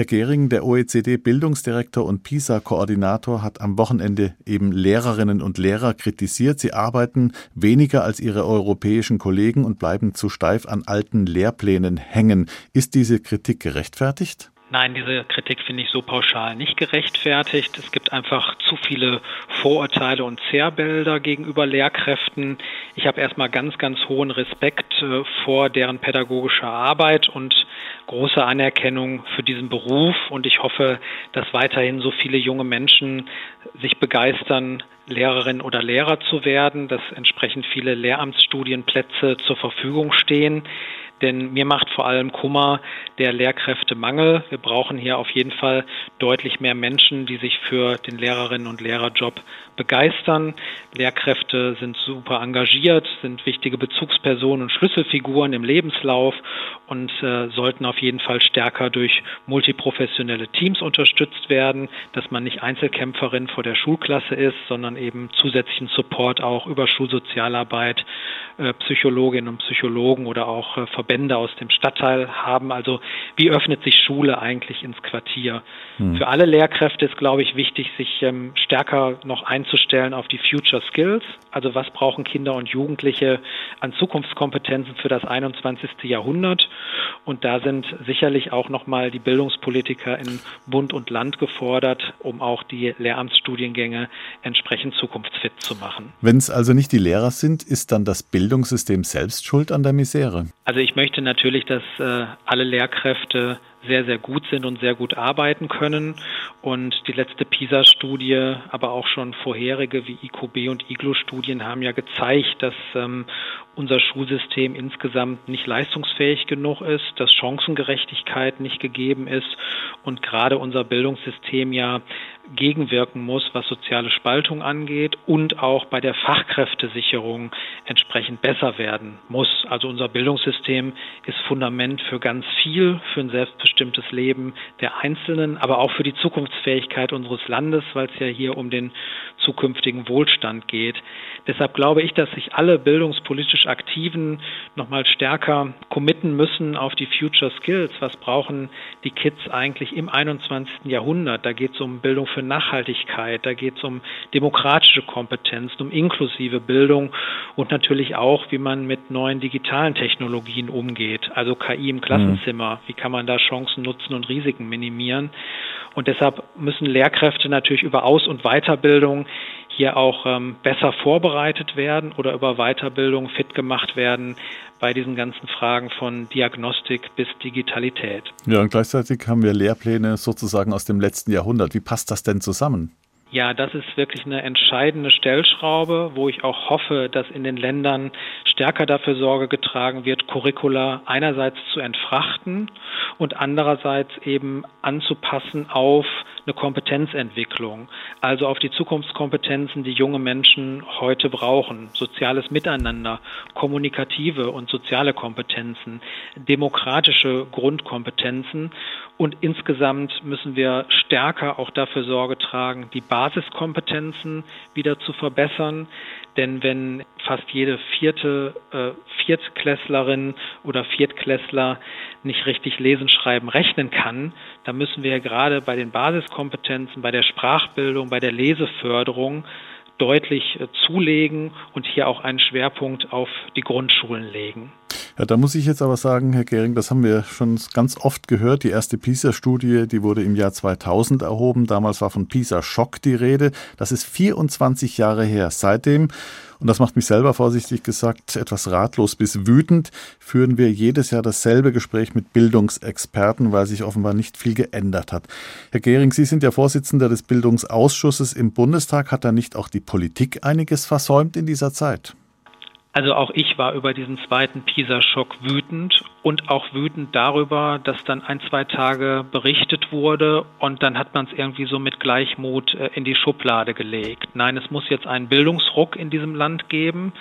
Herr Gehring, der OECD-Bildungsdirektor und PISA-Koordinator, hat am Wochenende eben Lehrerinnen und Lehrer kritisiert. Sie arbeiten weniger als ihre europäischen Kollegen und bleiben zu steif an alten Lehrplänen hängen. Ist diese Kritik gerechtfertigt? Nein, diese Kritik finde ich so pauschal nicht gerechtfertigt. Es gibt einfach zu viele Vorurteile und Zerrbilder gegenüber Lehrkräften. Ich habe erstmal ganz, ganz hohen Respekt äh, vor deren pädagogischer Arbeit und große Anerkennung für diesen Beruf. Und ich hoffe, dass weiterhin so viele junge Menschen sich begeistern, Lehrerin oder Lehrer zu werden, dass entsprechend viele Lehramtsstudienplätze zur Verfügung stehen. Denn mir macht vor allem Kummer der Lehrkräftemangel. Wir brauchen hier auf jeden Fall deutlich mehr Menschen, die sich für den Lehrerinnen und Lehrerjob begeistern. Lehrkräfte sind super engagiert, sind wichtige Bezugspersonen und Schlüsselfiguren im Lebenslauf und äh, sollten auf jeden Fall stärker durch multiprofessionelle Teams unterstützt werden, dass man nicht Einzelkämpferin vor der Schulklasse ist, sondern eben zusätzlichen Support auch über Schulsozialarbeit, äh, Psychologinnen und Psychologen oder auch äh, aus dem Stadtteil haben. Also wie öffnet sich Schule eigentlich ins Quartier? Hm. Für alle Lehrkräfte ist, glaube ich, wichtig, sich ähm, stärker noch einzustellen auf die Future Skills. Also was brauchen Kinder und Jugendliche an Zukunftskompetenzen für das 21. Jahrhundert? Und da sind sicherlich auch nochmal die Bildungspolitiker in Bund und Land gefordert, um auch die Lehramtsstudiengänge entsprechend zukunftsfit zu machen. Wenn es also nicht die Lehrer sind, ist dann das Bildungssystem selbst schuld an der Misere? Also ich möchte natürlich, dass äh, alle Lehrkräfte sehr, sehr gut sind und sehr gut arbeiten können. Und die letzte PISA-Studie, aber auch schon vorherige wie IQB und IGLO-Studien haben ja gezeigt, dass ähm, unser Schulsystem insgesamt nicht leistungsfähig genug ist, dass Chancengerechtigkeit nicht gegeben ist und gerade unser Bildungssystem ja gegenwirken muss, was soziale Spaltung angeht und auch bei der Fachkräftesicherung entsprechend besser werden muss. Also unser Bildungssystem ist Fundament für ganz viel, für ein selbstbestimmtes Leben der Einzelnen, aber auch für die Zukunftsfähigkeit unseres Landes, weil es ja hier um den zukünftigen Wohlstand geht. Deshalb glaube ich, dass sich alle bildungspolitisch Aktiven nochmal stärker committen müssen auf die Future Skills. Was brauchen die Kids eigentlich im 21. Jahrhundert? Da geht es um Bildung für Nachhaltigkeit, da geht es um demokratische Kompetenzen, um inklusive Bildung und natürlich auch, wie man mit neuen digitalen Technologien umgeht. Also KI im Klassenzimmer, mhm. wie kann man da Chancen nutzen und Risiken minimieren? Und deshalb müssen Lehrkräfte natürlich über Aus- und Weiterbildung hier auch ähm, besser vorbereitet werden oder über Weiterbildung fit gemacht werden bei diesen ganzen Fragen von Diagnostik bis Digitalität. Ja, und gleichzeitig haben wir Lehrpläne sozusagen aus dem letzten Jahrhundert. Wie passt das denn zusammen? Ja, das ist wirklich eine entscheidende Stellschraube, wo ich auch hoffe, dass in den Ländern stärker dafür Sorge getragen wird, Curricula einerseits zu entfrachten und andererseits eben anzupassen auf eine Kompetenzentwicklung, also auf die Zukunftskompetenzen, die junge Menschen heute brauchen. Soziales Miteinander, kommunikative und soziale Kompetenzen, demokratische Grundkompetenzen und insgesamt müssen wir stärker auch dafür Sorge tragen, die Basiskompetenzen wieder zu verbessern. Denn wenn fast jede vierte äh, Viertklässlerin oder Viertklässler nicht richtig lesen, schreiben, rechnen kann, dann müssen wir gerade bei den Basiskompetenzen, bei der Sprachbildung, bei der Leseförderung deutlich äh, zulegen und hier auch einen Schwerpunkt auf die Grundschulen legen. Ja, da muss ich jetzt aber sagen, Herr Gehring, das haben wir schon ganz oft gehört. Die erste PISA-Studie, die wurde im Jahr 2000 erhoben. Damals war von PISA-Schock die Rede. Das ist 24 Jahre her. Seitdem, und das macht mich selber vorsichtig gesagt etwas ratlos bis wütend, führen wir jedes Jahr dasselbe Gespräch mit Bildungsexperten, weil sich offenbar nicht viel geändert hat. Herr Gehring, Sie sind ja Vorsitzender des Bildungsausschusses im Bundestag. Hat da nicht auch die Politik einiges versäumt in dieser Zeit? Also auch ich war über diesen zweiten PISA-Schock wütend und auch wütend darüber, dass dann ein, zwei Tage berichtet wurde und dann hat man es irgendwie so mit Gleichmut äh, in die Schublade gelegt. Nein, es muss jetzt einen Bildungsruck in diesem Land geben,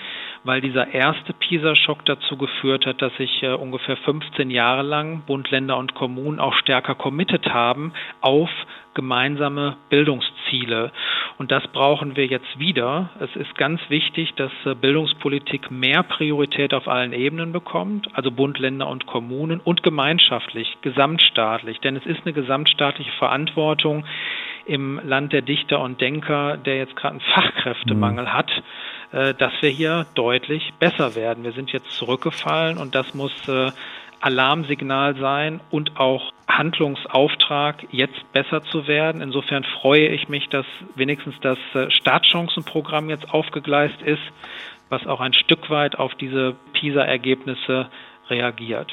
weil dieser erste PISA-Schock dazu geführt hat, dass sich äh, ungefähr 15 Jahre lang Bund, Länder und Kommunen auch stärker committed haben auf gemeinsame Bildungsziele. Und das brauchen wir jetzt wieder. Es ist ganz wichtig, dass äh, Bildungspolitik mehr Priorität auf allen Ebenen bekommt, also Bund, Länder und Kommunen und gemeinschaftlich, gesamtstaatlich. Denn es ist eine gesamtstaatliche Verantwortung im Land der Dichter und Denker, der jetzt gerade einen Fachkräftemangel mhm. hat, äh, dass wir hier deutlich besser werden. Wir sind jetzt zurückgefallen und das muss äh, Alarmsignal sein und auch Handlungsauftrag, jetzt besser zu werden. Insofern freue ich mich, dass wenigstens das äh, Startchancenprogramm jetzt aufgegleist ist, was auch ein Stück weit auf diese PISA-Ergebnisse reagiert.